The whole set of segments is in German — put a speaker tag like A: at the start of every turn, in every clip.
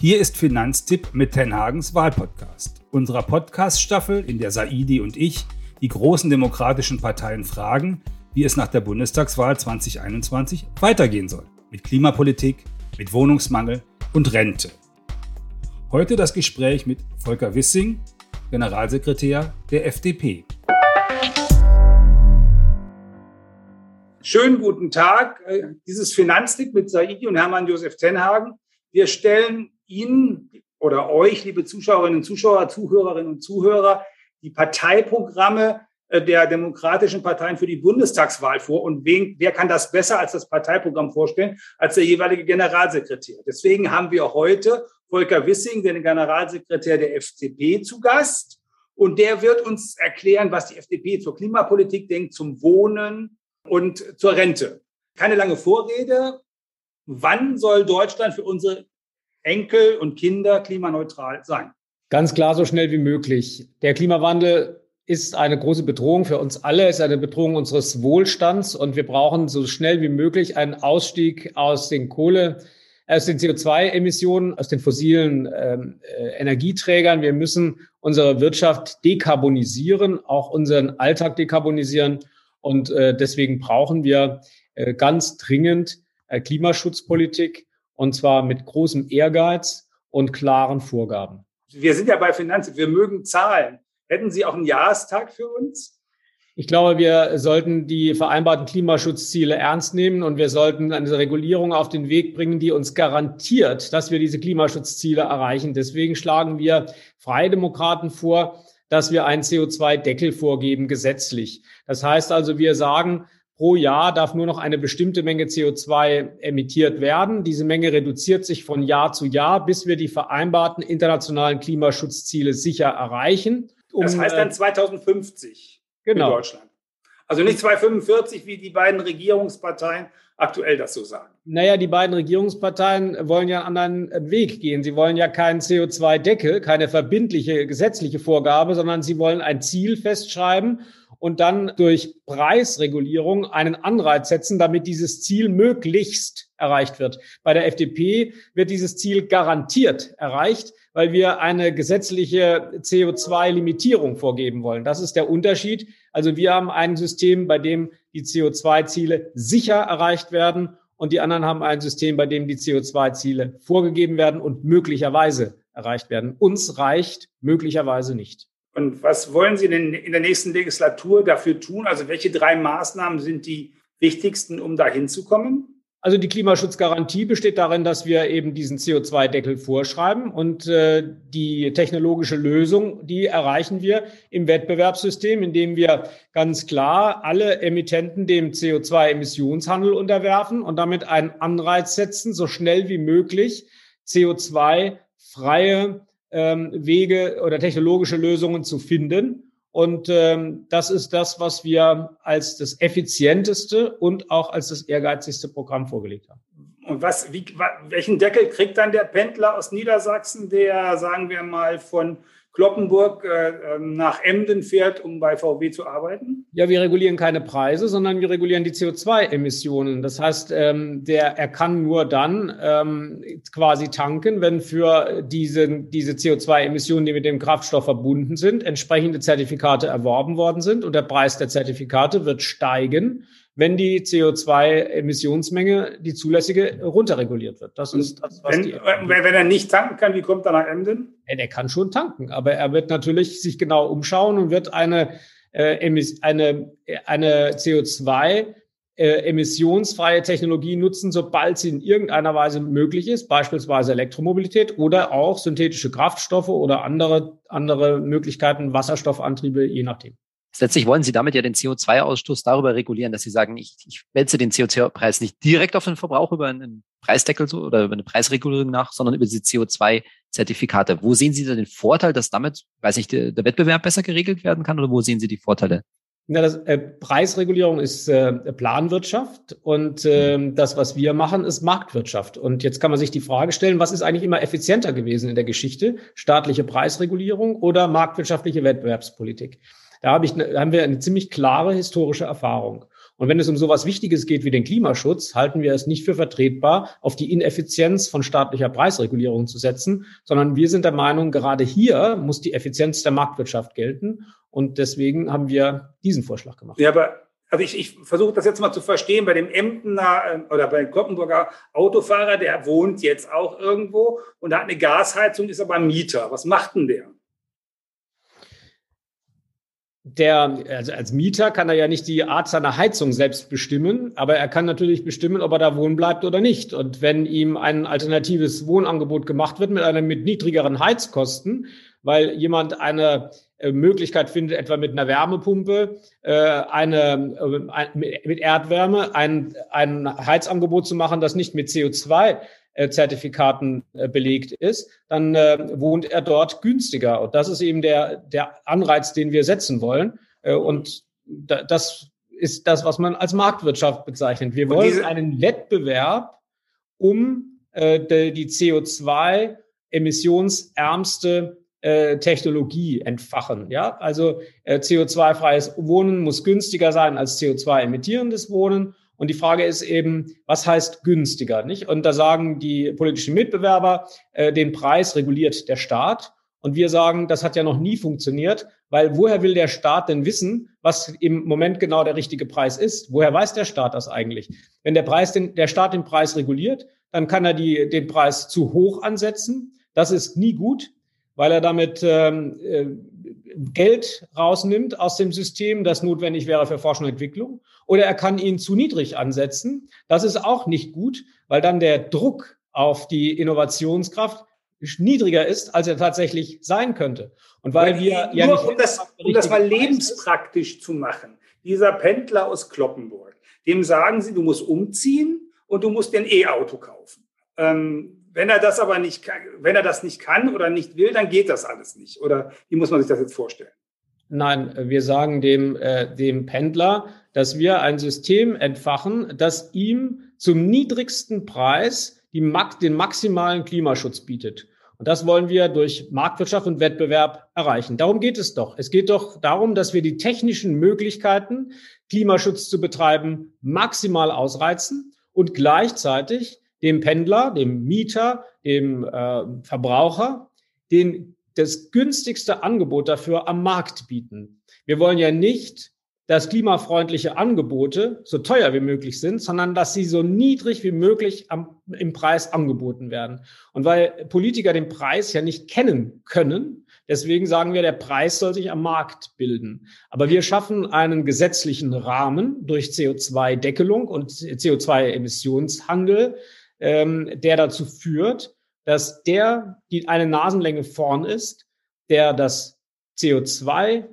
A: Hier ist Finanztipp mit Tenhagens Wahlpodcast, unserer Podcast-Staffel, in der Saidi und ich die großen demokratischen Parteien fragen, wie es nach der Bundestagswahl 2021 weitergehen soll. Mit Klimapolitik, mit Wohnungsmangel und Rente. Heute das Gespräch mit Volker Wissing, Generalsekretär der FDP. Schönen guten Tag. Äh, dieses Finanztipp mit Saidi und Hermann Josef Tenhagen. Wir stellen Ihnen oder euch, liebe Zuschauerinnen und Zuschauer, Zuhörerinnen und Zuhörer, die Parteiprogramme äh, der demokratischen Parteien für die Bundestagswahl vor. Und wen, wer kann das besser als das Parteiprogramm vorstellen, als der jeweilige Generalsekretär? Deswegen haben wir heute Volker Wissing, den Generalsekretär der FDP, zu Gast. Und der wird uns erklären, was die FDP zur Klimapolitik denkt, zum Wohnen und zur Rente. Keine lange Vorrede. Wann soll Deutschland für unsere Enkel und Kinder klimaneutral sein?
B: Ganz klar, so schnell wie möglich. Der Klimawandel ist eine große Bedrohung für uns alle, ist eine Bedrohung unseres Wohlstands und wir brauchen so schnell wie möglich einen Ausstieg aus den Kohle, aus den CO2-Emissionen, aus den fossilen ähm, äh, Energieträgern. Wir müssen unsere Wirtschaft dekarbonisieren, auch unseren Alltag dekarbonisieren und äh, deswegen brauchen wir äh, ganz dringend äh, Klimaschutzpolitik und zwar mit großem Ehrgeiz und klaren Vorgaben.
A: Wir sind ja bei Finanzen, wir mögen Zahlen. Hätten Sie auch einen Jahrestag für uns?
B: Ich glaube, wir sollten die vereinbarten Klimaschutzziele ernst nehmen und wir sollten eine Regulierung auf den Weg bringen, die uns garantiert, dass wir diese Klimaschutzziele erreichen. Deswegen schlagen wir Freie Demokraten vor, dass wir einen CO2-Deckel vorgeben gesetzlich. Das heißt also, wir sagen, Pro Jahr darf nur noch eine bestimmte Menge CO2 emittiert werden. Diese Menge reduziert sich von Jahr zu Jahr, bis wir die vereinbarten internationalen Klimaschutzziele sicher erreichen.
A: Um, das heißt dann 2050 äh, genau. in Deutschland. Also nicht 2045, wie die beiden Regierungsparteien aktuell das so sagen.
B: Naja, die beiden Regierungsparteien wollen ja einen anderen Weg gehen. Sie wollen ja keinen CO2-Deckel, keine verbindliche gesetzliche Vorgabe, sondern sie wollen ein Ziel festschreiben und dann durch Preisregulierung einen Anreiz setzen, damit dieses Ziel möglichst erreicht wird. Bei der FDP wird dieses Ziel garantiert erreicht, weil wir eine gesetzliche CO2-Limitierung vorgeben wollen. Das ist der Unterschied. Also wir haben ein System, bei dem die CO2-Ziele sicher erreicht werden und die anderen haben ein System, bei dem die CO2-Ziele vorgegeben werden und möglicherweise erreicht werden. Uns reicht möglicherweise nicht.
A: Und was wollen Sie denn in der nächsten Legislatur dafür tun? Also welche drei Maßnahmen sind die wichtigsten, um da hinzukommen?
B: Also die Klimaschutzgarantie besteht darin, dass wir eben diesen CO2-Deckel vorschreiben und äh, die technologische Lösung, die erreichen wir im Wettbewerbssystem, indem wir ganz klar alle Emittenten dem CO2-Emissionshandel unterwerfen und damit einen Anreiz setzen, so schnell wie möglich CO2-freie ähm, Wege oder technologische Lösungen zu finden. Und ähm, das ist das, was wir als das effizienteste und auch als das ehrgeizigste Programm vorgelegt haben.
A: Und was, wie, welchen Deckel kriegt dann der Pendler aus Niedersachsen, der, sagen wir mal, von Kloppenburg äh, ähm, nach Emden fährt, um bei VW zu arbeiten?
B: Ja, wir regulieren keine Preise, sondern wir regulieren die CO2-Emissionen. Das heißt, ähm, der, er kann nur dann ähm, quasi tanken, wenn für diese, diese CO2-Emissionen, die mit dem Kraftstoff verbunden sind, entsprechende Zertifikate erworben worden sind und der Preis der Zertifikate wird steigen wenn die CO2-Emissionsmenge, die zulässige, runterreguliert wird.
A: Das ist das, was wenn, die wenn er nicht tanken kann, wie kommt er nach Emden?
B: Er kann schon tanken, aber er wird natürlich sich genau umschauen und wird eine, äh, eine, eine CO2 äh, emissionsfreie Technologie nutzen, sobald sie in irgendeiner Weise möglich ist, beispielsweise Elektromobilität oder auch synthetische Kraftstoffe oder andere, andere Möglichkeiten, Wasserstoffantriebe, je nachdem.
C: Letztlich wollen Sie damit ja den CO2-Ausstoß darüber regulieren, dass Sie sagen, ich, ich wälze den CO2-Preis nicht direkt auf den Verbrauch über einen Preisdeckel so oder über eine Preisregulierung nach, sondern über diese CO2-Zertifikate. Wo sehen Sie da den Vorteil, dass damit, weiß ich, der, der Wettbewerb besser geregelt werden kann oder wo sehen Sie die Vorteile?
B: Ja, das, äh, Preisregulierung ist äh, Planwirtschaft und äh, das, was wir machen, ist Marktwirtschaft. Und jetzt kann man sich die Frage stellen, was ist eigentlich immer effizienter gewesen in der Geschichte? Staatliche Preisregulierung oder marktwirtschaftliche Wettbewerbspolitik? Da, hab ich, da haben wir eine ziemlich klare historische Erfahrung. Und wenn es um sowas Wichtiges geht wie den Klimaschutz, halten wir es nicht für vertretbar, auf die Ineffizienz von staatlicher Preisregulierung zu setzen, sondern wir sind der Meinung, gerade hier muss die Effizienz der Marktwirtschaft gelten. Und deswegen haben wir diesen Vorschlag gemacht.
A: Ja, aber also ich, ich versuche das jetzt mal zu verstehen, bei dem Emdener äh, oder bei dem Koppenburger Autofahrer, der wohnt jetzt auch irgendwo und hat eine Gasheizung, ist aber Mieter. Was macht denn der?
B: Der, also als Mieter kann er ja nicht die Art seiner Heizung selbst bestimmen, aber er kann natürlich bestimmen, ob er da wohnen bleibt oder nicht. Und wenn ihm ein alternatives Wohnangebot gemacht wird mit einer mit niedrigeren Heizkosten, weil jemand eine äh, Möglichkeit findet, etwa mit einer Wärmepumpe, äh, eine, äh, mit Erdwärme ein, ein Heizangebot zu machen, das nicht mit CO2 Zertifikaten belegt ist, dann wohnt er dort günstiger. Und das ist eben der, der Anreiz, den wir setzen wollen. und das ist das, was man als Marktwirtschaft bezeichnet. Wir wollen einen Wettbewerb um die CO2 emissionsärmste äh, Technologie entfachen. Ja, also äh, CO2-freies Wohnen muss günstiger sein als CO2-emittierendes Wohnen. Und die Frage ist eben, was heißt günstiger, nicht? Und da sagen die politischen Mitbewerber, äh, den Preis reguliert der Staat. Und wir sagen, das hat ja noch nie funktioniert, weil woher will der Staat denn wissen, was im Moment genau der richtige Preis ist? Woher weiß der Staat das eigentlich? Wenn der Preis den, der Staat den Preis reguliert, dann kann er die, den Preis zu hoch ansetzen. Das ist nie gut weil er damit ähm, äh, Geld rausnimmt aus dem System, das notwendig wäre für Forschung und Entwicklung. Oder er kann ihn zu niedrig ansetzen. Das ist auch nicht gut, weil dann der Druck auf die Innovationskraft niedriger ist, als er tatsächlich sein könnte.
A: Und weil weil wir ja nicht um das, um das mal lebenspraktisch zu machen. Dieser Pendler aus Kloppenburg, dem sagen Sie, du musst umziehen und du musst dir ein E-Auto kaufen. Ähm, wenn er das aber nicht, wenn er das nicht kann oder nicht will, dann geht das alles nicht. Oder wie muss man sich das jetzt vorstellen?
B: Nein, wir sagen dem, äh, dem Pendler, dass wir ein System entfachen, das ihm zum niedrigsten Preis die, den maximalen Klimaschutz bietet. Und das wollen wir durch Marktwirtschaft und Wettbewerb erreichen. Darum geht es doch. Es geht doch darum, dass wir die technischen Möglichkeiten, Klimaschutz zu betreiben, maximal ausreizen und gleichzeitig dem Pendler, dem Mieter, dem äh, Verbraucher, den, das günstigste Angebot dafür am Markt bieten. Wir wollen ja nicht, dass klimafreundliche Angebote so teuer wie möglich sind, sondern dass sie so niedrig wie möglich am, im Preis angeboten werden. Und weil Politiker den Preis ja nicht kennen können, deswegen sagen wir, der Preis soll sich am Markt bilden. Aber wir schaffen einen gesetzlichen Rahmen durch CO2-Deckelung und CO2-Emissionshandel, ähm, der dazu führt, dass der, die eine Nasenlänge vorn ist, der das CO2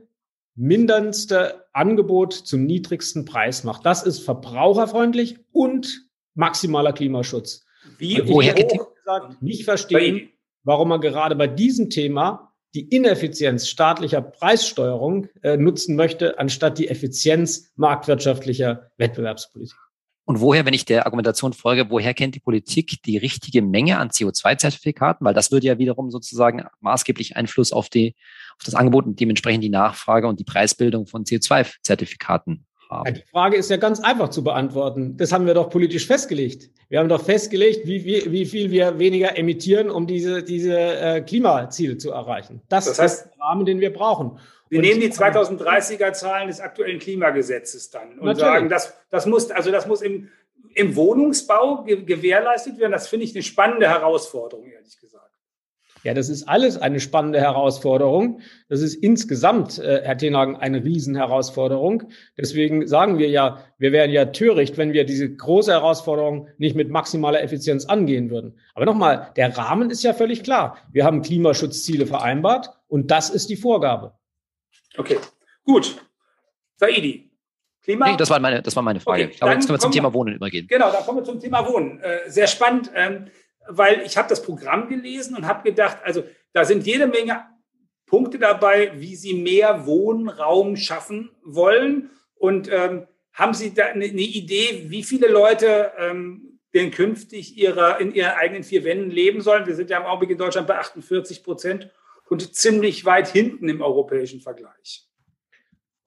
B: minderndste Angebot zum niedrigsten Preis macht. Das ist verbraucherfreundlich und maximaler Klimaschutz. Wie, und woher ich gesagt, nicht verstehen, warum man gerade bei diesem Thema die Ineffizienz staatlicher Preissteuerung äh, nutzen möchte, anstatt die Effizienz marktwirtschaftlicher Wettbewerbspolitik.
C: Und woher, wenn ich der Argumentation folge, woher kennt die Politik die richtige Menge an CO2-Zertifikaten? Weil das würde ja wiederum sozusagen maßgeblich Einfluss auf die, auf das Angebot und dementsprechend die Nachfrage und die Preisbildung von CO2-Zertifikaten haben.
B: Ja, die Frage ist ja ganz einfach zu beantworten. Das haben wir doch politisch festgelegt. Wir haben doch festgelegt, wie, wie, wie viel wir weniger emittieren, um diese, diese äh, Klimaziele zu erreichen. Das, das heißt, ist der Rahmen, den wir brauchen.
A: Wir nehmen die 2030er Zahlen des aktuellen Klimagesetzes dann und Natürlich. sagen, das, das muss, also das muss im, im Wohnungsbau gewährleistet werden. Das finde ich eine spannende Herausforderung, ehrlich gesagt.
B: Ja, das ist alles eine spannende Herausforderung. Das ist insgesamt, äh, Herr Tenhagen, eine Riesenherausforderung. Deswegen sagen wir ja, wir wären ja töricht, wenn wir diese große Herausforderung nicht mit maximaler Effizienz angehen würden. Aber nochmal, der Rahmen ist ja völlig klar. Wir haben Klimaschutzziele vereinbart und das ist die Vorgabe.
A: Okay, gut. Saidi,
C: Klima? Nee, das war meine, das war meine Frage. Okay, Aber jetzt können wir zum Thema Wohnen übergehen.
A: Genau, dann kommen wir zum Thema Wohnen. Äh, sehr spannend, ähm, weil ich habe das Programm gelesen und habe gedacht, also da sind jede Menge Punkte dabei, wie Sie mehr Wohnraum schaffen wollen. Und ähm, haben Sie da eine, eine, Idee, wie viele Leute ähm, denn künftig ihrer, in ihren eigenen vier Wänden leben sollen? Wir sind ja im Augenblick in Deutschland bei 48 Prozent und ziemlich weit hinten im europäischen Vergleich.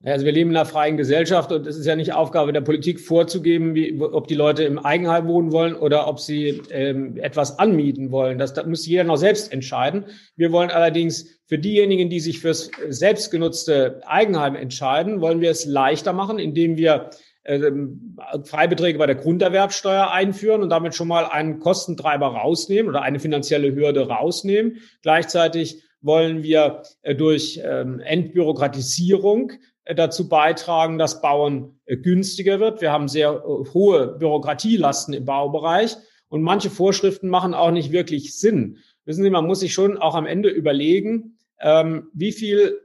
B: Also wir leben in einer freien Gesellschaft und es ist ja nicht Aufgabe der Politik vorzugeben, wie, ob die Leute im Eigenheim wohnen wollen oder ob sie ähm, etwas anmieten wollen. Das, das muss jeder noch selbst entscheiden. Wir wollen allerdings für diejenigen, die sich fürs selbstgenutzte Eigenheim entscheiden, wollen wir es leichter machen, indem wir ähm, Freibeträge bei der Grunderwerbsteuer einführen und damit schon mal einen Kostentreiber rausnehmen oder eine finanzielle Hürde rausnehmen. Gleichzeitig wollen wir äh, durch ähm, Entbürokratisierung äh, dazu beitragen, dass Bauen äh, günstiger wird. Wir haben sehr hohe Bürokratielasten im Baubereich und manche Vorschriften machen auch nicht wirklich Sinn. Wissen Sie, man muss sich schon auch am Ende überlegen, ähm, wie viel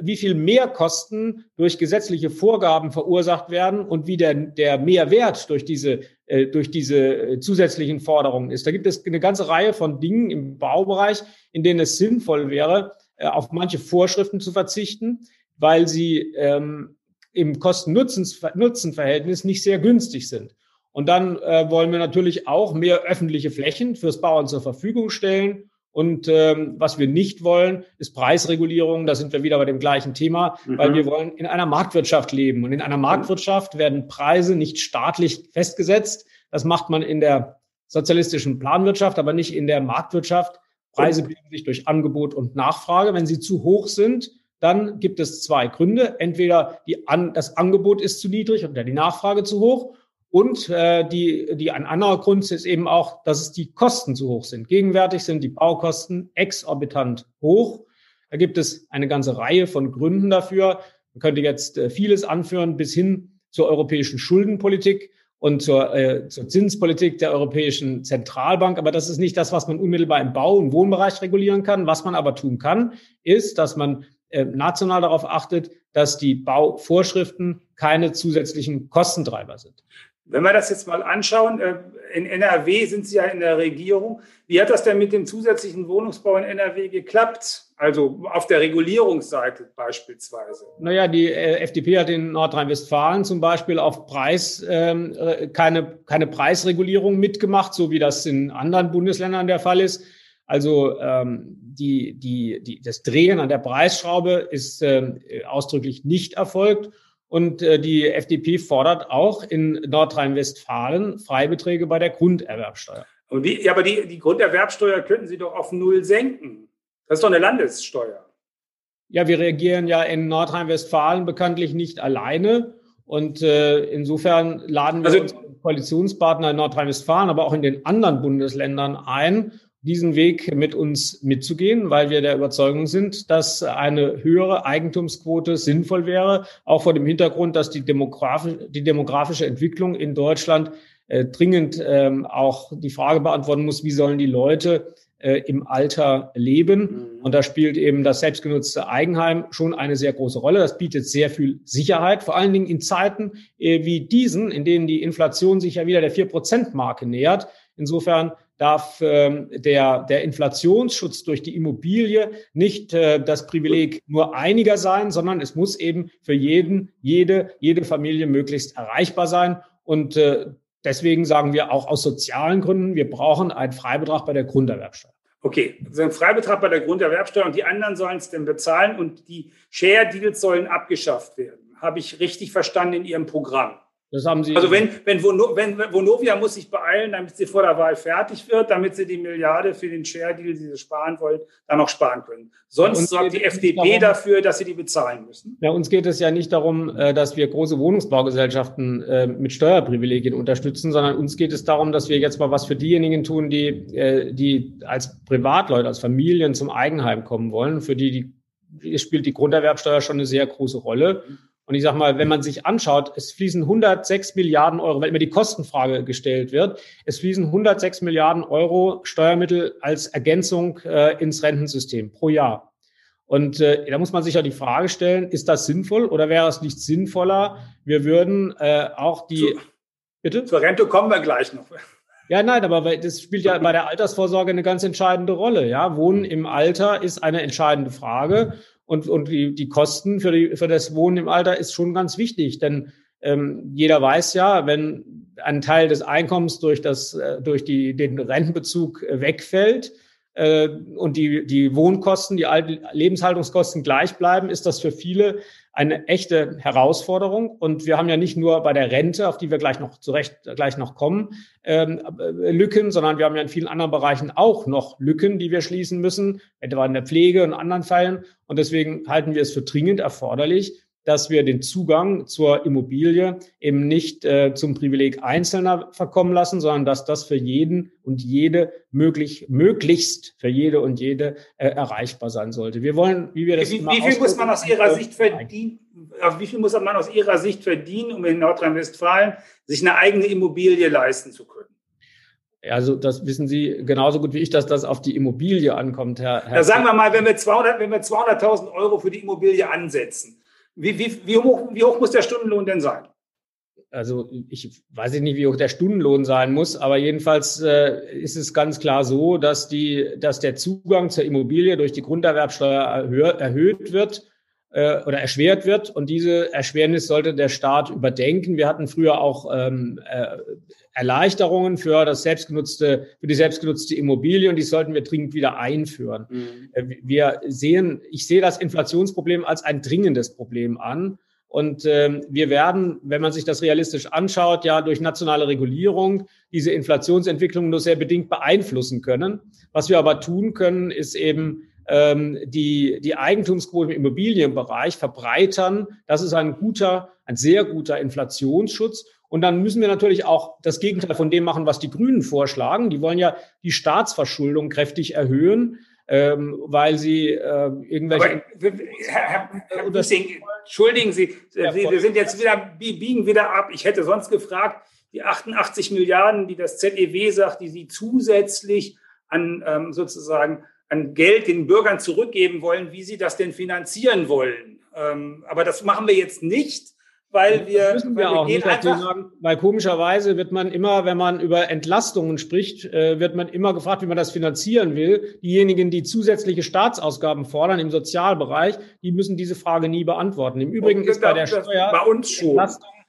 B: wie viel Mehrkosten durch gesetzliche Vorgaben verursacht werden und wie der, der Mehrwert durch diese, durch diese zusätzlichen Forderungen ist. Da gibt es eine ganze Reihe von Dingen im Baubereich, in denen es sinnvoll wäre, auf manche Vorschriften zu verzichten, weil sie ähm, im Kosten-Nutzen-Verhältnis nicht sehr günstig sind. Und dann äh, wollen wir natürlich auch mehr öffentliche Flächen fürs Bauern zur Verfügung stellen. Und ähm, was wir nicht wollen, ist Preisregulierung. Da sind wir wieder bei dem gleichen Thema, mhm. weil wir wollen in einer Marktwirtschaft leben. Und in einer Marktwirtschaft werden Preise nicht staatlich festgesetzt. Das macht man in der sozialistischen Planwirtschaft, aber nicht in der Marktwirtschaft. Preise bilden sich durch Angebot und Nachfrage. Wenn sie zu hoch sind, dann gibt es zwei Gründe. Entweder die An das Angebot ist zu niedrig oder die Nachfrage zu hoch. Und äh, die, die ein anderer Grund ist eben auch, dass es die Kosten zu hoch sind. Gegenwärtig sind die Baukosten exorbitant hoch. Da gibt es eine ganze Reihe von Gründen dafür. Man könnte jetzt äh, vieles anführen bis hin zur europäischen Schuldenpolitik und zur, äh, zur Zinspolitik der Europäischen Zentralbank. Aber das ist nicht das, was man unmittelbar im Bau- und Wohnbereich regulieren kann. Was man aber tun kann, ist, dass man äh, national darauf achtet, dass die Bauvorschriften keine zusätzlichen Kostentreiber sind.
A: Wenn wir das jetzt mal anschauen, äh, in NRW sind Sie ja in der Regierung. Wie hat das denn mit dem zusätzlichen Wohnungsbau in NRW geklappt? Also auf der Regulierungsseite beispielsweise.
B: Naja, die äh, FDP hat in Nordrhein-Westfalen zum Beispiel auf Preis ähm, keine, keine Preisregulierung mitgemacht, so wie das in anderen Bundesländern der Fall ist. Also ähm, die, die, die, das Drehen an der Preisschraube ist äh, ausdrücklich nicht erfolgt. Und äh, die FDP fordert auch in Nordrhein-Westfalen Freibeträge bei der Grunderwerbsteuer.
A: Und die, ja, aber die, die Grunderwerbsteuer könnten Sie doch auf Null senken. Das ist doch eine Landessteuer.
B: Ja, wir reagieren ja in Nordrhein-Westfalen bekanntlich nicht alleine. Und äh, insofern laden wir also, unsere Koalitionspartner in Nordrhein-Westfalen, aber auch in den anderen Bundesländern ein, diesen Weg mit uns mitzugehen, weil wir der Überzeugung sind, dass eine höhere Eigentumsquote sinnvoll wäre, auch vor dem Hintergrund, dass die, demografische, die demografische Entwicklung in Deutschland äh, dringend ähm, auch die Frage beantworten muss, wie sollen die Leute äh, im Alter leben. Mhm. Und da spielt eben das selbstgenutzte Eigenheim schon eine sehr große Rolle. Das bietet sehr viel Sicherheit, vor allen Dingen in Zeiten äh, wie diesen, in denen die Inflation sich ja wieder der 4-Prozent-Marke nähert. Insofern darf ähm, der, der Inflationsschutz durch die Immobilie nicht äh, das Privileg nur einiger sein, sondern es muss eben für jeden, jede, jede Familie möglichst erreichbar sein. Und äh, deswegen sagen wir auch aus sozialen Gründen, wir brauchen einen Freibetrag bei der Grunderwerbsteuer.
A: Okay, also ein Freibetrag bei der Grunderwerbsteuer und die anderen sollen es denn bezahlen und die Share Deals sollen abgeschafft werden. Habe ich richtig verstanden in Ihrem Programm?
B: Das haben Sie.
A: Also wenn, wenn, wenn Vonovia muss sich beeilen, damit sie vor der Wahl fertig wird, damit sie die Milliarde für den Share Deal, die sie sparen wollen, dann noch sparen können. Sonst sorgt die FDP darum, dafür, dass sie die bezahlen müssen.
B: Ja, uns geht es ja nicht darum, äh, dass wir große Wohnungsbaugesellschaften äh, mit Steuerprivilegien unterstützen, sondern uns geht es darum, dass wir jetzt mal was für diejenigen tun, die, äh, die als Privatleute, als Familien zum Eigenheim kommen wollen. Für die, die spielt die Grunderwerbsteuer schon eine sehr große Rolle. Und ich sage mal, wenn man sich anschaut, es fließen 106 Milliarden Euro, weil immer die Kostenfrage gestellt wird, es fließen 106 Milliarden Euro Steuermittel als Ergänzung äh, ins Rentensystem pro Jahr. Und äh, da muss man sich ja die Frage stellen, ist das sinnvoll oder wäre es nicht sinnvoller, wir würden äh, auch die... Zu,
A: bitte? Zur Rente kommen wir gleich noch.
B: Ja, nein, aber das spielt ja bei der Altersvorsorge eine ganz entscheidende Rolle. Ja, Wohnen im Alter ist eine entscheidende Frage und, und die, die Kosten für, die, für das Wohnen im Alter ist schon ganz wichtig, denn ähm, jeder weiß ja, wenn ein Teil des Einkommens durch, das, äh, durch die, den Rentenbezug äh, wegfällt, äh, und die, die Wohnkosten, die Lebenshaltungskosten gleich bleiben, ist das für viele eine echte Herausforderung. Und wir haben ja nicht nur bei der Rente, auf die wir gleich noch zurecht gleich noch kommen, ähm, äh, Lücken, sondern wir haben ja in vielen anderen Bereichen auch noch Lücken, die wir schließen müssen, etwa in der Pflege und anderen Fällen. Und deswegen halten wir es für dringend erforderlich, dass wir den Zugang zur Immobilie eben nicht äh, zum Privileg Einzelner verkommen lassen, sondern dass das für jeden und jede möglich, möglichst für jede und jede äh, erreichbar sein sollte. Wir wollen, wie wir das
A: Wie, wie viel muss man aus Ihrer Sicht verdienen? Wie viel muss man aus Ihrer Sicht verdienen, um in Nordrhein-Westfalen sich eine eigene Immobilie leisten zu können?
B: Also das wissen Sie genauso gut wie ich, dass das auf die Immobilie ankommt, Herr. Herr
A: da sagen wir mal, wenn wir 200, wenn wir 200.000 Euro für die Immobilie ansetzen, wie, wie, wie, hoch, wie hoch muss der Stundenlohn denn sein?
B: Also ich weiß nicht, wie hoch der Stundenlohn sein muss, aber jedenfalls äh, ist es ganz klar so, dass, die, dass der Zugang zur Immobilie durch die Grunderwerbsteuer erhö erhöht wird äh, oder erschwert wird. Und diese Erschwernis sollte der Staat überdenken. Wir hatten früher auch ähm, äh, Erleichterungen für das selbstgenutzte, für die selbstgenutzte Immobilie und die sollten wir dringend wieder einführen. Mhm. Äh, wir sehen, ich sehe das Inflationsproblem als ein dringendes Problem an. Und ähm, wir werden, wenn man sich das realistisch anschaut, ja durch nationale Regulierung diese Inflationsentwicklung nur sehr bedingt beeinflussen können. Was wir aber tun können, ist eben ähm, die, die Eigentumsquote im Immobilienbereich verbreitern. Das ist ein guter, ein sehr guter Inflationsschutz. Und dann müssen wir natürlich auch das Gegenteil von dem machen, was die Grünen vorschlagen. Die wollen ja die Staatsverschuldung kräftig erhöhen, ähm, weil sie äh, irgendwelche. Aber,
A: Herr, Herr Büssing, entschuldigen Sie, ja, Sie, wir sind jetzt wieder, biegen wieder ab. Ich hätte sonst gefragt, die 88 Milliarden, die das ZEW sagt, die Sie zusätzlich an ähm, sozusagen an Geld den Bürgern zurückgeben wollen, wie sie das denn finanzieren wollen. Ähm, aber das machen wir jetzt nicht, weil wir,
B: das wir, auch nicht sagen, weil komischerweise wird man immer, wenn man über Entlastungen spricht, äh, wird man immer gefragt, wie man das finanzieren will. Diejenigen, die zusätzliche Staatsausgaben fordern im Sozialbereich, die müssen diese Frage nie beantworten. Im Übrigen ist bei der Steuer
A: bei uns schon.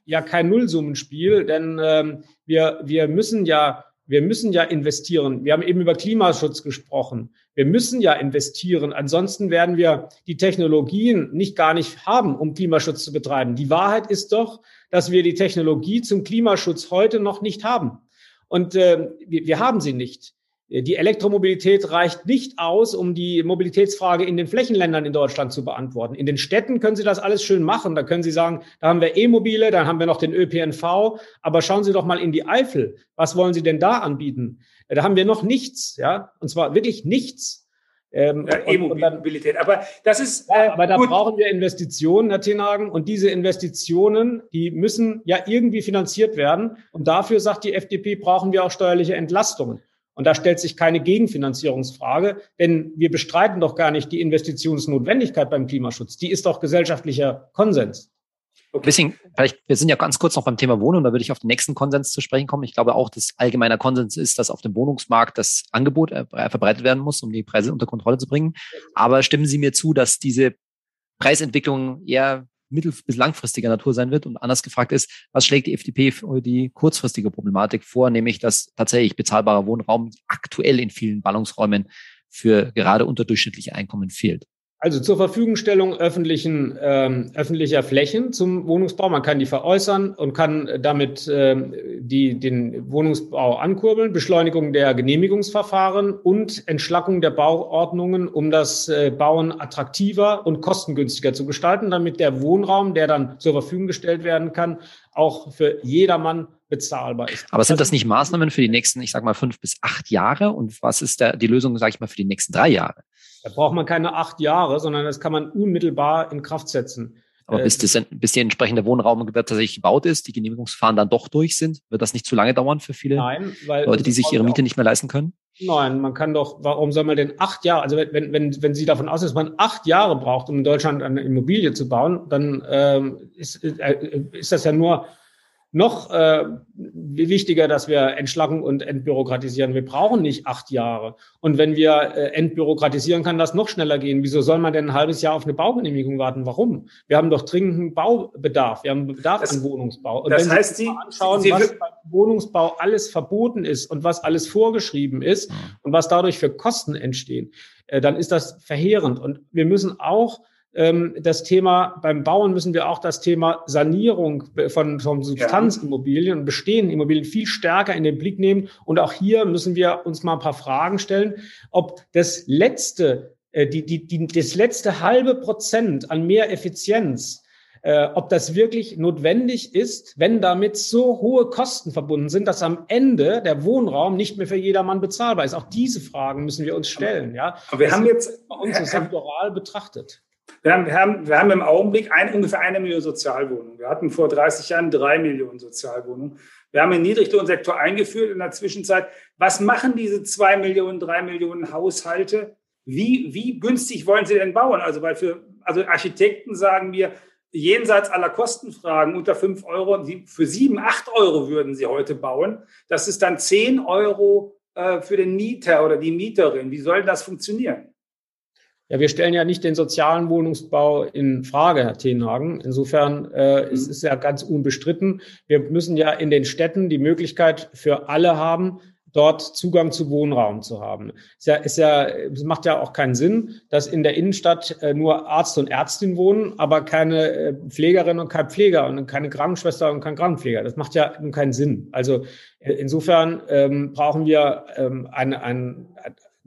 B: ja kein Nullsummenspiel, denn ähm, wir, wir müssen ja wir müssen ja investieren. Wir haben eben über Klimaschutz gesprochen. Wir müssen ja investieren. Ansonsten werden wir die Technologien nicht gar nicht haben, um Klimaschutz zu betreiben. Die Wahrheit ist doch, dass wir die Technologie zum Klimaschutz heute noch nicht haben. Und äh, wir, wir haben sie nicht. Die Elektromobilität reicht nicht aus, um die Mobilitätsfrage in den Flächenländern in Deutschland zu beantworten. In den Städten können Sie das alles schön machen. Da können Sie sagen, da haben wir E-Mobile, dann haben wir noch den ÖPNV. Aber schauen Sie doch mal in die Eifel. Was wollen Sie denn da anbieten? Da haben wir noch nichts, ja, und zwar wirklich nichts.
A: Ähm, ja, E-Mobilität. Aber das ist.
B: Äh, aber da gut. brauchen wir Investitionen, Herr Tenhagen. Und diese Investitionen, die müssen ja irgendwie finanziert werden. Und dafür sagt die FDP, brauchen wir auch steuerliche Entlastungen. Und da stellt sich keine Gegenfinanzierungsfrage, denn wir bestreiten doch gar nicht die Investitionsnotwendigkeit beim Klimaschutz. Die ist doch gesellschaftlicher Konsens.
C: Okay. Bisschen, vielleicht, wir sind ja ganz kurz noch beim Thema Wohnung, da würde ich auf den nächsten Konsens zu sprechen kommen. Ich glaube auch, dass allgemeiner Konsens ist, dass auf dem Wohnungsmarkt das Angebot äh, verbreitet werden muss, um die Preise unter Kontrolle zu bringen. Aber stimmen Sie mir zu, dass diese Preisentwicklung eher mittel- bis langfristiger Natur sein wird. Und anders gefragt ist, was schlägt die FDP für die kurzfristige Problematik vor, nämlich dass tatsächlich bezahlbarer Wohnraum aktuell in vielen Ballungsräumen für gerade unterdurchschnittliche Einkommen fehlt?
B: Also zur Verfügungstellung öffentlichen, ähm, öffentlicher Flächen zum Wohnungsbau. Man kann die veräußern und kann damit ähm, die, den Wohnungsbau ankurbeln, Beschleunigung der Genehmigungsverfahren und Entschlackung der Bauordnungen, um das äh, Bauen attraktiver und kostengünstiger zu gestalten, damit der Wohnraum, der dann zur Verfügung gestellt werden kann, auch für jedermann bezahlbar ist.
C: Aber sind das nicht Maßnahmen für die nächsten, ich sag mal, fünf bis acht Jahre? Und was ist da die Lösung, sage ich mal, für die nächsten drei Jahre?
B: Da braucht man keine acht Jahre, sondern das kann man unmittelbar in Kraft setzen.
C: Aber bis, das, bis die entsprechende Wohnraum tatsächlich gebaut ist, die Genehmigungsverfahren dann doch durch sind, wird das nicht zu lange dauern für viele Nein, Leute, die sich ihre Miete nicht mehr leisten können?
B: Nein, man kann doch, warum soll man denn acht Jahre, also wenn, wenn, wenn Sie davon ausgehen, dass man acht Jahre braucht, um in Deutschland eine Immobilie zu bauen, dann ähm, ist, äh, ist das ja nur noch äh, wichtiger, dass wir entschlacken und entbürokratisieren. Wir brauchen nicht acht Jahre. Und wenn wir äh, entbürokratisieren, kann das noch schneller gehen. Wieso soll man denn ein halbes Jahr auf eine Baugenehmigung warten? Warum? Wir haben doch dringenden Baubedarf. Wir haben Bedarf das, an Wohnungsbau.
A: Und das wenn heißt, Sie
B: anschauen, Sie, was beim Wohnungsbau alles verboten ist und was alles vorgeschrieben ist und was dadurch für Kosten entstehen, äh, dann ist das verheerend. Und wir müssen auch das Thema, beim Bauen müssen wir auch das Thema Sanierung von, von Substanzimmobilien und bestehenden Immobilien viel stärker in den Blick nehmen. Und auch hier müssen wir uns mal ein paar Fragen stellen, ob das letzte, äh, die, die, die, das letzte halbe Prozent an mehr Effizienz äh, ob das wirklich notwendig ist, wenn damit so hohe Kosten verbunden sind, dass am Ende der Wohnraum nicht mehr für jedermann bezahlbar ist. Auch diese Fragen müssen wir uns stellen. Ja,
A: aber wir das haben jetzt
B: bei uns so sektoral betrachtet.
A: Wir haben, wir haben, wir haben im Augenblick ein, ungefähr eine Million Sozialwohnungen. Wir hatten vor 30 Jahren drei Millionen Sozialwohnungen. Wir haben den Niedriglohnsektor eingeführt in der Zwischenzeit. Was machen diese zwei Millionen, drei Millionen Haushalte? Wie, wie günstig wollen sie denn bauen? Also, weil für, also Architekten sagen mir, jenseits aller Kostenfragen unter fünf Euro, für sieben, acht Euro würden sie heute bauen. Das ist dann zehn Euro äh, für den Mieter oder die Mieterin. Wie soll das funktionieren?
B: Ja, wir stellen ja nicht den sozialen Wohnungsbau in Frage, Herr Tenhagen. Insofern äh, mhm. ist es ja ganz unbestritten. Wir müssen ja in den Städten die Möglichkeit für alle haben, dort Zugang zu Wohnraum zu haben. Es, ja, ist ja, es macht ja auch keinen Sinn, dass in der Innenstadt äh, nur Arzt und Ärztin wohnen, aber keine äh, Pflegerin und kein Pfleger und keine Krankenschwester und kein Krankenpfleger. Das macht ja nun keinen Sinn. Also äh, insofern ähm, brauchen wir ähm, einen, einen,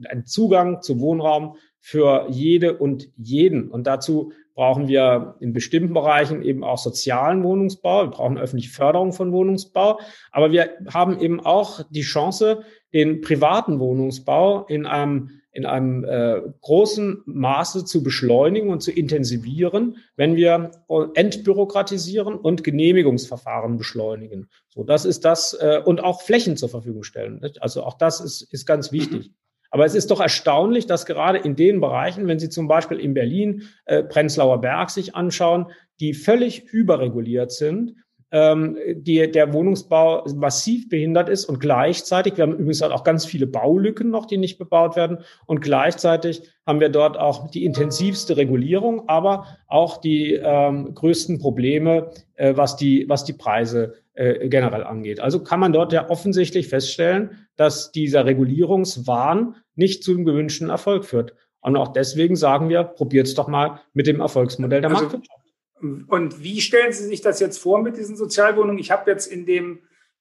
B: einen Zugang zu Wohnraum, für jede und jeden. Und dazu brauchen wir in bestimmten Bereichen eben auch sozialen Wohnungsbau. Wir brauchen öffentliche Förderung von Wohnungsbau. Aber wir haben eben auch die Chance, den privaten Wohnungsbau in einem in einem äh, großen Maße zu beschleunigen und zu intensivieren, wenn wir entbürokratisieren und Genehmigungsverfahren beschleunigen. So, das ist das äh, und auch Flächen zur Verfügung stellen. Nicht? Also auch das ist, ist ganz wichtig. Aber es ist doch erstaunlich, dass gerade in den Bereichen, wenn Sie zum Beispiel in Berlin äh, Prenzlauer Berg sich anschauen, die völlig überreguliert sind, ähm, die, der Wohnungsbau massiv behindert ist und gleichzeitig, wir haben übrigens auch ganz viele Baulücken noch, die nicht bebaut werden und gleichzeitig haben wir dort auch die intensivste Regulierung, aber auch die ähm, größten Probleme, äh, was, die, was die Preise äh, generell angeht. Also kann man dort ja offensichtlich feststellen, dass dieser Regulierungswahn nicht zum gewünschten Erfolg führt. Und auch deswegen sagen wir, probiert es doch mal mit dem Erfolgsmodell der also, Marktwirtschaft.
A: Und wie stellen Sie sich das jetzt vor mit diesen Sozialwohnungen? Ich habe jetzt in dem,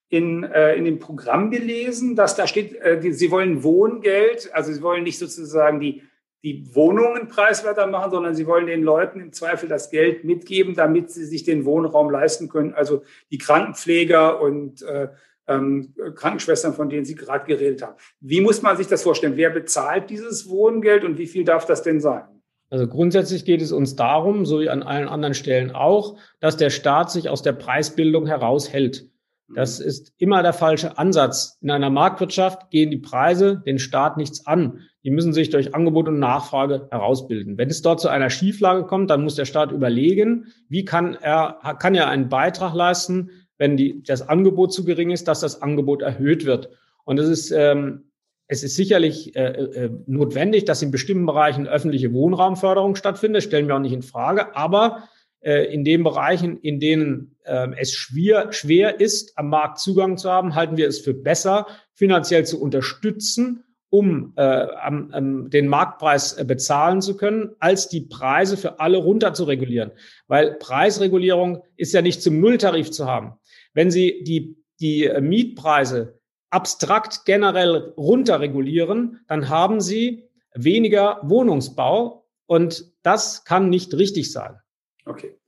A: in, äh, in dem Programm gelesen, dass da steht, äh, die, Sie wollen Wohngeld, also Sie wollen nicht sozusagen die, die Wohnungen preiswerter machen, sondern Sie wollen den Leuten im Zweifel das Geld mitgeben, damit sie sich den Wohnraum leisten können. Also die Krankenpfleger und äh, ähm, Krankenschwestern, von denen Sie gerade geredet haben. Wie muss man sich das vorstellen? Wer bezahlt dieses Wohngeld und wie viel darf das denn sein?
B: Also grundsätzlich geht es uns darum, so wie an allen anderen Stellen auch, dass der Staat sich aus der Preisbildung heraushält. Das mhm. ist immer der falsche Ansatz. In einer Marktwirtschaft gehen die Preise den Staat nichts an. Die müssen sich durch Angebot und Nachfrage herausbilden. Wenn es dort zu einer Schieflage kommt, dann muss der Staat überlegen, wie kann er, kann er einen Beitrag leisten, wenn die, das Angebot zu gering ist, dass das Angebot erhöht wird. Und es ist, ähm, es ist sicherlich äh, äh, notwendig, dass in bestimmten Bereichen öffentliche Wohnraumförderung stattfindet, stellen wir auch nicht in Frage. Aber äh, in den Bereichen, in denen äh, es schwer, schwer ist, am Markt Zugang zu haben, halten wir es für besser, finanziell zu unterstützen, um äh, am, am, den Marktpreis äh, bezahlen zu können, als die Preise für alle runter zu regulieren. Weil Preisregulierung ist ja nicht zum Nulltarif zu haben. Wenn Sie die, die Mietpreise abstrakt generell runterregulieren, dann haben Sie weniger Wohnungsbau und das kann nicht richtig sein.
A: Okay.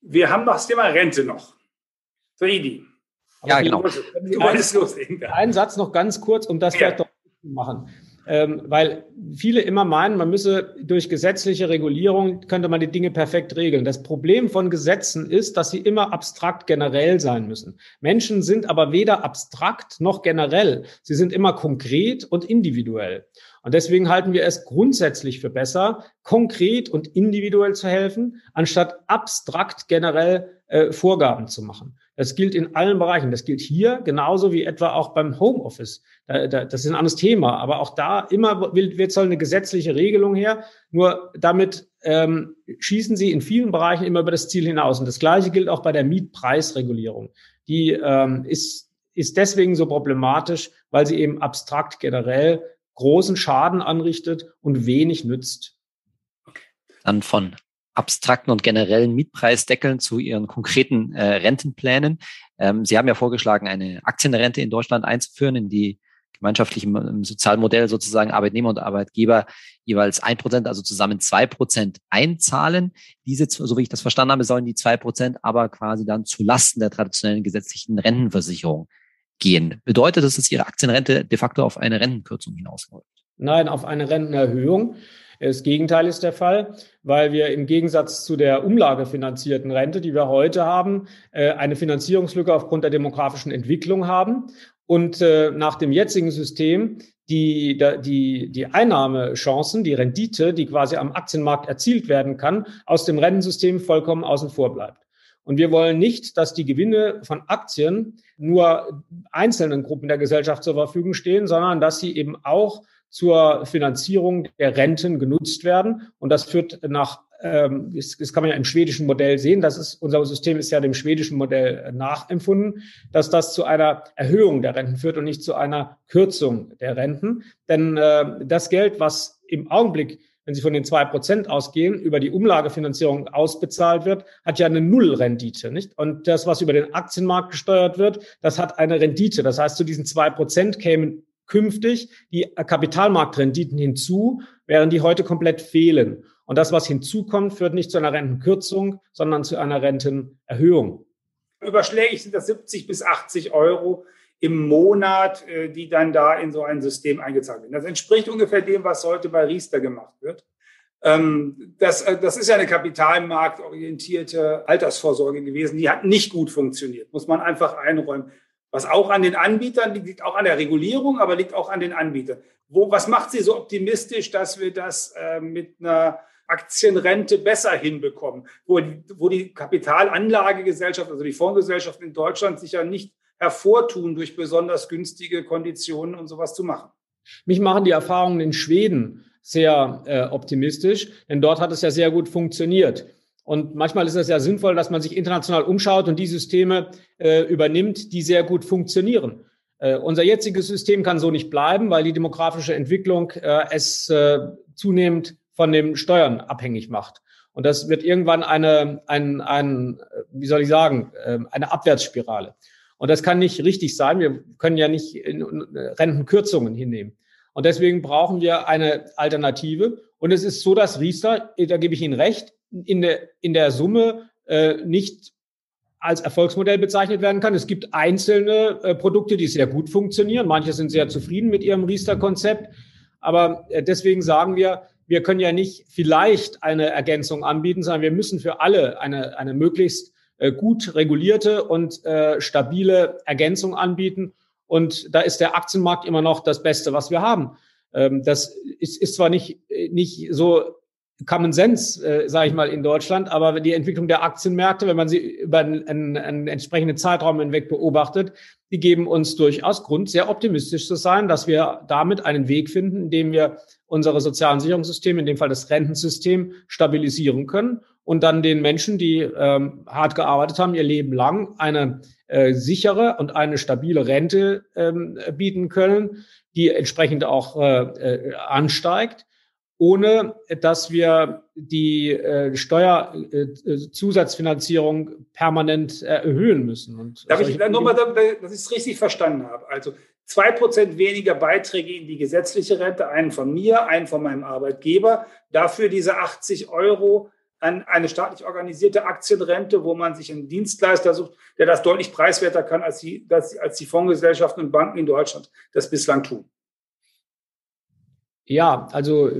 A: Wir haben noch das Thema Rente noch. Saidi.
B: Ja, genau. Du wolltest loslegen. Einen Satz noch ganz kurz, um das ja. vielleicht doch zu machen ähm, weil viele immer meinen, man müsse durch gesetzliche Regulierung, könnte man die Dinge perfekt regeln. Das Problem von Gesetzen ist, dass sie immer abstrakt generell sein müssen. Menschen sind aber weder abstrakt noch generell. Sie sind immer konkret und individuell. Und deswegen halten wir es grundsätzlich für besser, konkret und individuell zu helfen, anstatt abstrakt generell äh, Vorgaben zu machen. Das gilt in allen Bereichen. Das gilt hier genauso wie etwa auch beim Homeoffice. Da, da, das ist ein anderes Thema. Aber auch da immer wird, wird soll eine gesetzliche Regelung her. Nur damit ähm, schießen sie in vielen Bereichen immer über das Ziel hinaus. Und das Gleiche gilt auch bei der Mietpreisregulierung. Die ähm, ist, ist deswegen so problematisch, weil sie eben abstrakt generell großen Schaden anrichtet und wenig nützt.
C: Dann von abstrakten und generellen Mietpreisdeckeln zu Ihren konkreten äh, Rentenplänen. Ähm, Sie haben ja vorgeschlagen, eine Aktienrente in Deutschland einzuführen, in die gemeinschaftlichen im Sozialmodell sozusagen Arbeitnehmer und Arbeitgeber jeweils ein Prozent, also zusammen zwei Prozent einzahlen. Diese, so wie ich das verstanden habe, sollen die zwei Prozent aber quasi dann zu Lasten der traditionellen gesetzlichen Rentenversicherung gehen. Bedeutet das, dass Ihre Aktienrente de facto auf eine Rentenkürzung hinausläuft?
B: Nein, auf eine Rentenerhöhung. Das Gegenteil ist der Fall, weil wir im Gegensatz zu der umlagefinanzierten Rente, die wir heute haben, äh, eine Finanzierungslücke aufgrund der demografischen Entwicklung haben. Und äh, nach dem jetzigen System die, die, die Einnahmechancen, die Rendite, die quasi am Aktienmarkt erzielt werden kann, aus dem Rentensystem vollkommen außen vor bleibt. Und wir wollen nicht, dass die Gewinne von Aktien nur einzelnen Gruppen der Gesellschaft zur Verfügung stehen, sondern dass sie eben auch zur Finanzierung der Renten genutzt werden. Und das führt nach, ähm, das, das kann man ja im schwedischen Modell sehen, das ist, unser System ist ja dem schwedischen Modell nachempfunden, dass das zu einer Erhöhung der Renten führt und nicht zu einer Kürzung der Renten. Denn äh, das Geld, was im Augenblick wenn Sie von den zwei Prozent ausgehen, über die Umlagefinanzierung ausbezahlt wird, hat ja eine Nullrendite, nicht? Und das, was über den Aktienmarkt gesteuert wird, das hat eine Rendite. Das heißt, zu diesen zwei Prozent kämen künftig die Kapitalmarktrenditen hinzu, während die heute komplett fehlen. Und das, was hinzukommt, führt nicht zu einer Rentenkürzung, sondern zu einer Rentenerhöhung.
A: Überschlägig sind das 70 bis 80 Euro im Monat, äh, die dann da in so ein System eingezahlt werden. Das entspricht ungefähr dem, was heute bei Riester gemacht wird. Ähm, das, äh, das ist ja eine kapitalmarktorientierte Altersvorsorge gewesen. Die hat nicht gut funktioniert, muss man einfach einräumen. Was auch an den Anbietern liegt, liegt auch an der Regulierung, aber liegt auch an den Anbietern. Wo, was macht Sie so optimistisch, dass wir das äh, mit einer Aktienrente besser hinbekommen, wo, wo die Kapitalanlagegesellschaft, also die Fondsgesellschaft in Deutschland sich ja nicht hervortun, durch besonders günstige Konditionen und sowas zu machen?
B: Mich machen die Erfahrungen in Schweden sehr äh, optimistisch, denn dort hat es ja sehr gut funktioniert. Und manchmal ist es ja sinnvoll, dass man sich international umschaut und die Systeme äh, übernimmt, die sehr gut funktionieren. Äh, unser jetziges System kann so nicht bleiben, weil die demografische Entwicklung äh, es äh, zunehmend von den Steuern abhängig macht. Und das wird irgendwann eine, ein, ein, wie soll ich sagen, äh, eine Abwärtsspirale. Und das kann nicht richtig sein. Wir können ja nicht Rentenkürzungen hinnehmen. Und deswegen brauchen wir eine Alternative. Und es ist so, dass Riester, da gebe ich Ihnen recht, in der, in der Summe äh, nicht als Erfolgsmodell bezeichnet werden kann. Es gibt einzelne äh, Produkte, die sehr gut funktionieren. Manche sind sehr zufrieden mit ihrem Riester-Konzept. Aber äh, deswegen sagen wir, wir können ja nicht vielleicht eine Ergänzung anbieten, sondern wir müssen für alle eine, eine möglichst äh, gut regulierte und äh, stabile Ergänzung anbieten. Und da ist der Aktienmarkt immer noch das Beste, was wir haben. Ähm, das ist, ist zwar nicht, nicht so Common Sense, äh, sage ich mal, in Deutschland. Aber die Entwicklung der Aktienmärkte, wenn man sie über einen, einen, einen entsprechenden Zeitraum hinweg beobachtet, die geben uns durchaus Grund, sehr optimistisch zu sein, dass wir damit einen Weg finden, in dem wir unsere sozialen Sicherungssysteme, in dem Fall das Rentensystem, stabilisieren können und dann den Menschen, die ähm, hart gearbeitet haben, ihr Leben lang eine äh, sichere und eine stabile Rente ähm, bieten können, die entsprechend auch äh, äh, ansteigt ohne dass wir die äh, Steuerzusatzfinanzierung äh, permanent äh, erhöhen müssen.
A: Und Darf ich nochmal, dass ich es richtig verstanden habe? Also zwei Prozent weniger Beiträge in die gesetzliche Rente, einen von mir, einen von meinem Arbeitgeber, dafür diese 80 Euro an eine staatlich organisierte Aktienrente, wo man sich einen Dienstleister sucht, der das deutlich preiswerter kann, als die, als die Fondsgesellschaften und Banken in Deutschland das bislang tun.
B: Ja, also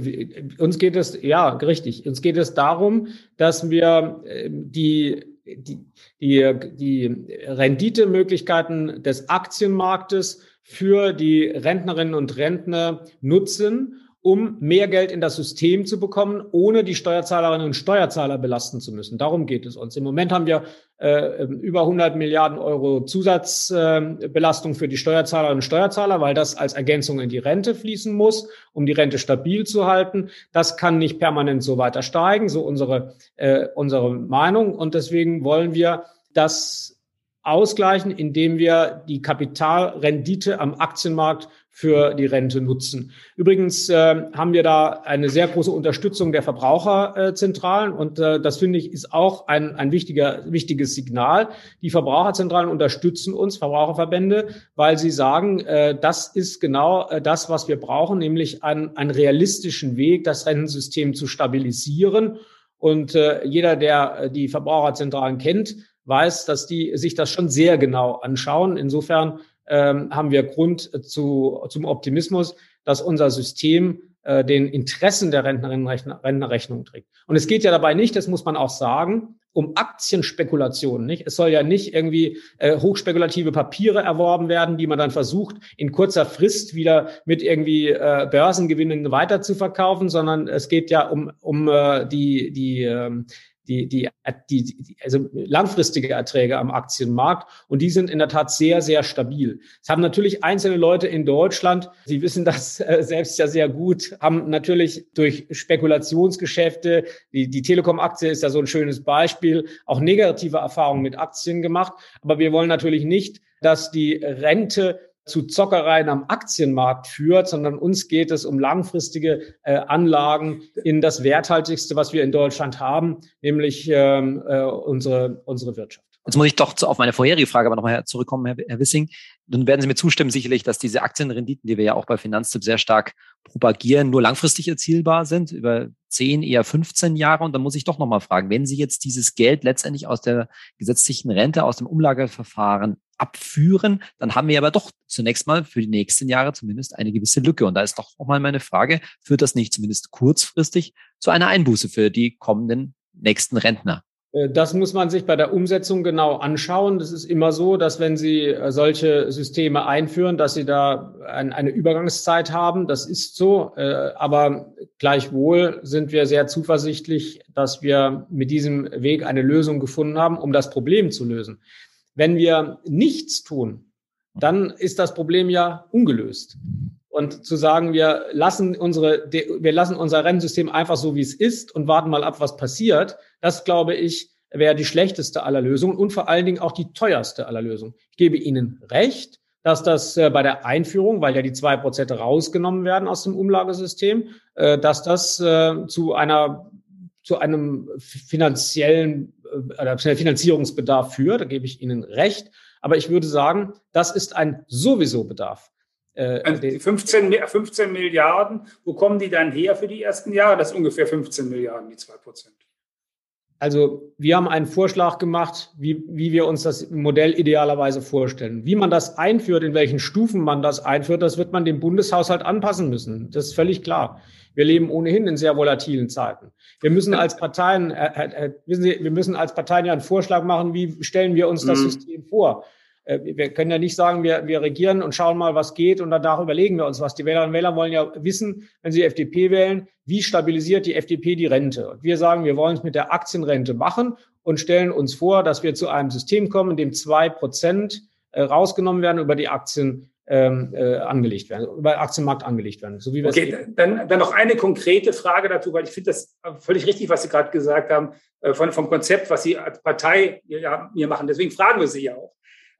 B: uns geht es, ja, richtig. Uns geht es darum, dass wir ähm, die, die, die, die Renditemöglichkeiten des Aktienmarktes für die Rentnerinnen und Rentner nutzen, um mehr Geld in das System zu bekommen, ohne die Steuerzahlerinnen und Steuerzahler belasten zu müssen. Darum geht es uns. Im Moment haben wir äh, über 100 Milliarden Euro Zusatzbelastung äh, für die Steuerzahlerinnen und Steuerzahler, weil das als Ergänzung in die Rente fließen muss, um die Rente stabil zu halten. Das kann nicht permanent so weiter steigen, so unsere, äh, unsere Meinung. Und deswegen wollen wir das ausgleichen, indem wir die Kapitalrendite am Aktienmarkt für die Rente nutzen. Übrigens äh, haben wir da eine sehr große Unterstützung der Verbraucherzentralen und äh, das finde ich ist auch ein, ein wichtiger, wichtiges Signal. Die Verbraucherzentralen unterstützen uns, Verbraucherverbände, weil sie sagen, äh, das ist genau äh, das, was wir brauchen, nämlich einen, einen realistischen Weg, das Rentensystem zu stabilisieren. Und äh, jeder, der äh, die Verbraucherzentralen kennt, weiß, dass die sich das schon sehr genau anschauen. Insofern ähm, haben wir Grund zu, zum Optimismus, dass unser System äh, den Interessen der Rentnerinnen und Rentner Rechnung trägt. Und es geht ja dabei nicht, das muss man auch sagen, um Aktienspekulationen. Nicht? Es soll ja nicht irgendwie äh, hochspekulative Papiere erworben werden, die man dann versucht, in kurzer Frist wieder mit irgendwie äh, Börsengewinnen weiter zu verkaufen, sondern es geht ja um, um äh, die, die ähm, die, die, die, also langfristige Erträge am Aktienmarkt und die sind in der Tat sehr, sehr stabil. Es haben natürlich einzelne Leute in Deutschland, Sie wissen das äh, selbst ja sehr gut, haben natürlich durch Spekulationsgeschäfte, die, die Telekom-Aktie ist ja so ein schönes Beispiel, auch negative Erfahrungen mit Aktien gemacht. Aber wir wollen natürlich nicht, dass die Rente zu Zockereien am Aktienmarkt führt, sondern uns geht es um langfristige äh, Anlagen in das Werthaltigste, was wir in Deutschland haben, nämlich ähm, äh, unsere, unsere Wirtschaft.
C: Jetzt muss ich doch auf meine vorherige Frage aber nochmal zurückkommen, Herr, Wissing. Nun werden Sie mir zustimmen, sicherlich, dass diese Aktienrenditen, die wir ja auch bei Finanztipp sehr stark propagieren, nur langfristig erzielbar sind, über 10, eher 15 Jahre. Und dann muss ich doch nochmal fragen, wenn Sie jetzt dieses Geld letztendlich aus der gesetzlichen Rente, aus dem Umlageverfahren abführen, dann haben wir aber doch zunächst mal für die nächsten Jahre zumindest eine gewisse Lücke. Und da ist doch nochmal meine Frage, führt das nicht zumindest kurzfristig zu einer Einbuße für die kommenden nächsten Rentner?
B: Äh, das muss man sich bei der Umsetzung genau anschauen. Das ist immer so, dass wenn Sie äh, solche Systeme einführen, dass Sie da eine Übergangszeit haben. Das ist so. Äh, aber gleichwohl sind wir sehr zuversichtlich, dass wir mit diesem Weg eine Lösung gefunden haben, um das Problem zu lösen. Wenn wir nichts tun, dann ist das Problem ja ungelöst. Und zu sagen, wir lassen unsere, wir lassen unser Rennsystem einfach so, wie es ist und warten mal ab, was passiert, das glaube ich, wäre die schlechteste aller Lösungen und vor allen Dingen auch die teuerste aller Lösungen. Ich gebe Ihnen recht, dass das äh, bei der Einführung, weil ja die zwei Prozent rausgenommen werden aus dem Umlagesystem, äh, dass das äh, zu einer zu einem finanziellen oder Finanzierungsbedarf führt. Da gebe ich Ihnen recht. Aber ich würde sagen, das ist ein sowieso Bedarf.
A: Also 15, 15 Milliarden, wo kommen die dann her für die ersten Jahre? Das ist ungefähr 15 Milliarden, die zwei Prozent.
B: Also wir haben einen Vorschlag gemacht, wie, wie wir uns das Modell idealerweise vorstellen. Wie man das einführt, in welchen Stufen man das einführt, das wird man dem Bundeshaushalt anpassen müssen. Das ist völlig klar. Wir leben ohnehin in sehr volatilen Zeiten. Wir müssen als Parteien, äh, äh, wissen Sie, wir müssen als Parteien ja einen Vorschlag machen, wie stellen wir uns das mhm. System vor. Äh, wir können ja nicht sagen, wir, wir regieren und schauen mal, was geht und danach überlegen wir uns was. Die Wählerinnen und Wähler wollen ja wissen, wenn sie die FDP wählen, wie stabilisiert die FDP die Rente? Und wir sagen, wir wollen es mit der Aktienrente machen und stellen uns vor, dass wir zu einem System kommen, in dem zwei Prozent äh, rausgenommen werden über die Aktien ähm, äh, angelegt werden, über Aktienmarkt angelegt werden. So wie wir
A: okay, dann, dann noch eine konkrete Frage dazu, weil ich finde das völlig richtig, was Sie gerade gesagt haben, äh, von, vom Konzept, was Sie als Partei ja, mir machen. Deswegen fragen wir Sie ja auch.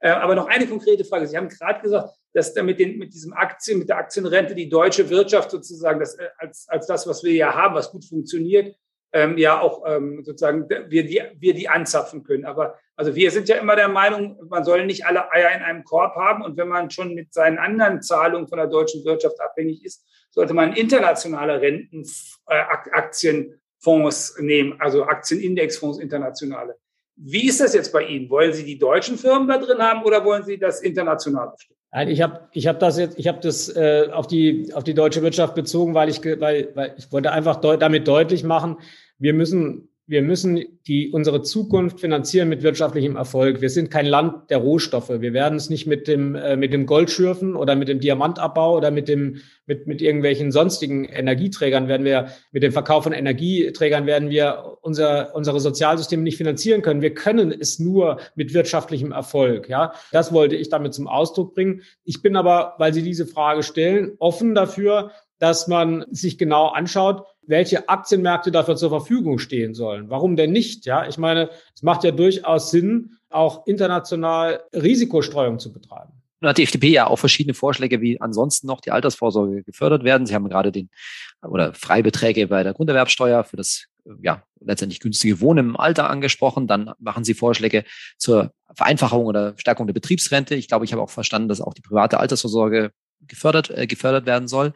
A: Äh, aber noch eine konkrete Frage. Sie haben gerade gesagt, dass da mit, den, mit diesem Aktien, mit der Aktienrente die deutsche Wirtschaft sozusagen das, äh, als, als das, was wir ja haben, was gut funktioniert, ähm, ja auch ähm, sozusagen wir die, wir die anzapfen können. Aber also wir sind ja immer der Meinung, man soll nicht alle Eier in einem Korb haben. Und wenn man schon mit seinen anderen Zahlungen von der deutschen Wirtschaft abhängig ist, sollte man internationale Rentenaktienfonds äh, nehmen, also Aktienindexfonds internationale. Wie ist das jetzt bei Ihnen? Wollen Sie die deutschen Firmen da drin haben oder wollen Sie das international
B: bestimmen? Nein, ich habe ich hab das jetzt, ich habe das äh, auf die auf die deutsche Wirtschaft bezogen, weil ich weil, weil ich wollte einfach deut damit deutlich machen, wir müssen wir müssen die, unsere Zukunft finanzieren mit wirtschaftlichem Erfolg. Wir sind kein Land der Rohstoffe. Wir werden es nicht mit dem, äh, mit dem Gold schürfen oder mit dem Diamantabbau oder mit dem, mit, mit irgendwelchen sonstigen Energieträgern werden wir, mit dem Verkauf von Energieträgern werden wir unser, unsere Sozialsysteme nicht finanzieren können. Wir können es nur mit wirtschaftlichem Erfolg. Ja, das wollte ich damit zum Ausdruck bringen. Ich bin aber, weil Sie diese Frage stellen, offen dafür, dass man sich genau anschaut, welche Aktienmärkte dafür zur Verfügung stehen sollen. Warum denn nicht? Ja, ich meine, es macht ja durchaus Sinn, auch international Risikostreuung zu betreiben.
C: Nun hat die FDP ja auch verschiedene Vorschläge, wie ansonsten noch die Altersvorsorge gefördert werden. Sie haben gerade den oder Freibeträge bei der Grunderwerbsteuer für das ja letztendlich günstige Wohnen im Alter angesprochen. Dann machen Sie Vorschläge zur Vereinfachung oder Stärkung der Betriebsrente. Ich glaube, ich habe auch verstanden, dass auch die private Altersvorsorge gefördert, äh, gefördert werden soll.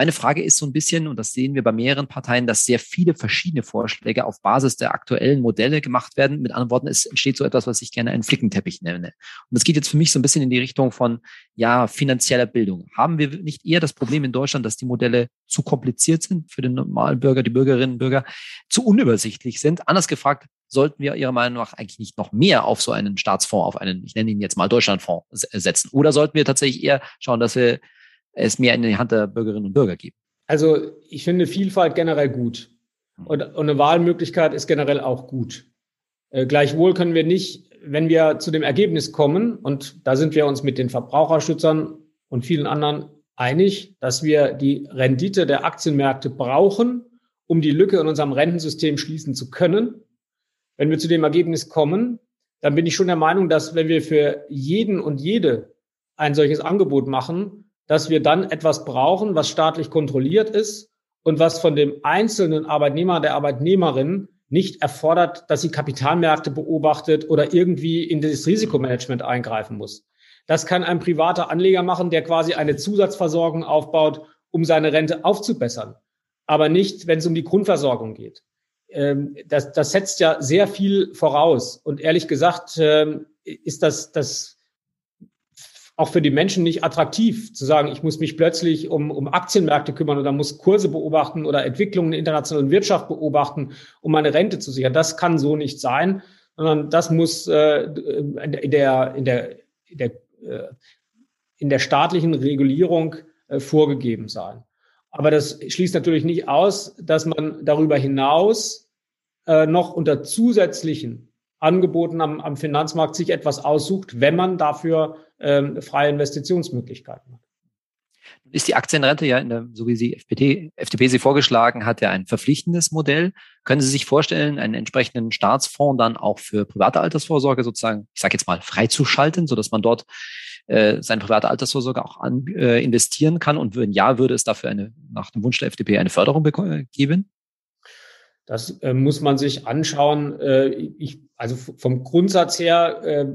C: Meine Frage ist so ein bisschen, und das sehen wir bei mehreren Parteien, dass sehr viele verschiedene Vorschläge auf Basis der aktuellen Modelle gemacht werden. Mit anderen Worten, es entsteht so etwas, was ich gerne einen Flickenteppich nenne. Und das geht jetzt für mich so ein bisschen in die Richtung von, ja, finanzieller Bildung. Haben wir nicht eher das Problem in Deutschland, dass die Modelle zu kompliziert sind für den normalen Bürger, die Bürgerinnen und Bürger, zu unübersichtlich sind? Anders gefragt, sollten wir Ihrer Meinung nach eigentlich nicht noch mehr auf so einen Staatsfonds, auf einen, ich nenne ihn jetzt mal Deutschlandfonds setzen? Oder sollten wir tatsächlich eher schauen, dass wir es mehr in die Hand der Bürgerinnen und Bürger geben?
B: Also ich finde Vielfalt generell gut. Hm. Und, und eine Wahlmöglichkeit ist generell auch gut. Äh, gleichwohl können wir nicht, wenn wir zu dem Ergebnis kommen, und da sind wir uns mit den Verbraucherschützern und vielen anderen einig, dass wir die Rendite der Aktienmärkte brauchen, um die Lücke in unserem Rentensystem schließen zu können, wenn wir zu dem Ergebnis kommen, dann bin ich schon der Meinung, dass wenn wir für jeden und jede ein solches Angebot machen, dass wir dann etwas brauchen, was staatlich kontrolliert ist und was von dem einzelnen Arbeitnehmer, der Arbeitnehmerin nicht erfordert, dass sie Kapitalmärkte beobachtet oder irgendwie in das Risikomanagement eingreifen muss. Das kann ein privater Anleger machen, der quasi eine Zusatzversorgung aufbaut, um seine Rente aufzubessern. Aber nicht, wenn es um die Grundversorgung geht ähm, das, das setzt ja sehr viel voraus. Und ehrlich gesagt ähm, ist das, das auch für die Menschen nicht attraktiv, zu sagen, ich muss mich plötzlich um, um Aktienmärkte kümmern oder muss Kurse beobachten oder Entwicklungen in der internationalen Wirtschaft beobachten, um meine Rente zu sichern. Das kann so nicht sein, sondern das muss äh, in der, in der, in der, äh, in der staatlichen Regulierung äh, vorgegeben sein. Aber das schließt natürlich nicht aus, dass man darüber hinaus äh, noch unter zusätzlichen Angeboten am, am Finanzmarkt sich etwas aussucht, wenn man dafür ähm, freie Investitionsmöglichkeiten hat.
C: Ist die Aktienrente ja, in der, so wie sie FDP, FDP sie vorgeschlagen hat, ja ein verpflichtendes Modell. Können Sie sich vorstellen, einen entsprechenden Staatsfonds dann auch für private Altersvorsorge sozusagen, ich sage jetzt mal, freizuschalten, sodass man dort äh, seine private Altersvorsorge auch an, äh, investieren kann? Und wenn ja, würde es dafür eine, nach dem Wunsch der FDP eine Förderung geben?
B: Das äh, muss man sich anschauen. Äh, ich, also vom Grundsatz her, äh,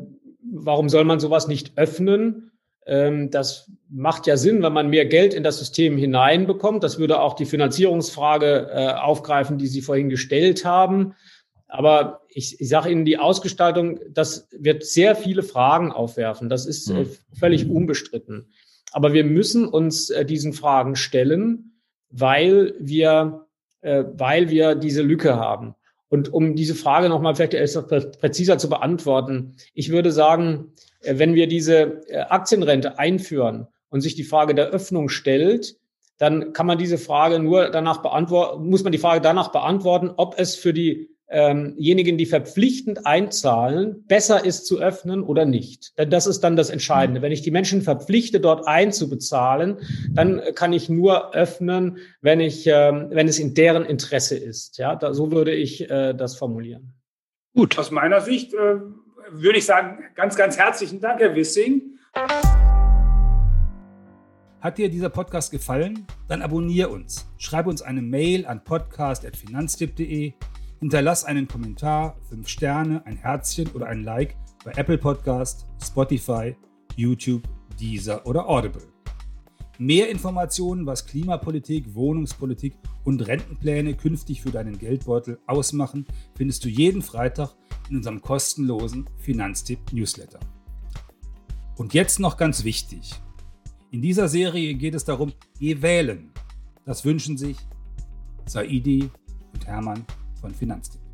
B: warum soll man sowas nicht öffnen? Ähm, das macht ja Sinn, wenn man mehr Geld in das System hineinbekommt. Das würde auch die Finanzierungsfrage äh, aufgreifen, die Sie vorhin gestellt haben. Aber ich, ich sage Ihnen, die Ausgestaltung, das wird sehr viele Fragen aufwerfen. Das ist äh, völlig unbestritten. Aber wir müssen uns äh, diesen Fragen stellen, weil wir, weil wir diese Lücke haben. Und um diese Frage nochmal vielleicht etwas präziser zu beantworten, ich würde sagen, äh, wenn wir diese äh, Aktienrente einführen und sich die Frage der Öffnung stellt, dann kann man diese Frage nur danach beantworten, muss man die Frage danach beantworten, ob es für die diejenigen, die verpflichtend einzahlen, besser ist zu öffnen oder nicht. Denn das ist dann das Entscheidende. Wenn ich die Menschen verpflichte, dort einzubezahlen, dann kann ich nur öffnen, wenn ich, ähm, wenn es in deren Interesse ist. Ja, da, so würde ich äh, das formulieren.
A: Gut. Aus meiner Sicht äh, würde ich sagen, ganz, ganz herzlichen Dank, Herr Wissing.
D: Hat dir dieser Podcast gefallen? Dann abonniere uns. Schreibe uns eine Mail an podcast.finanztipp.de Hinterlass einen Kommentar, 5 Sterne, ein Herzchen oder ein Like bei Apple Podcast, Spotify, YouTube, Deezer oder Audible. Mehr Informationen, was Klimapolitik, Wohnungspolitik und Rentenpläne künftig für deinen Geldbeutel ausmachen, findest du jeden Freitag in unserem kostenlosen Finanztipp-Newsletter. Und jetzt noch ganz wichtig. In dieser Serie geht es darum, geh wählen. Das wünschen sich Saidi und Hermann von Finanztipp.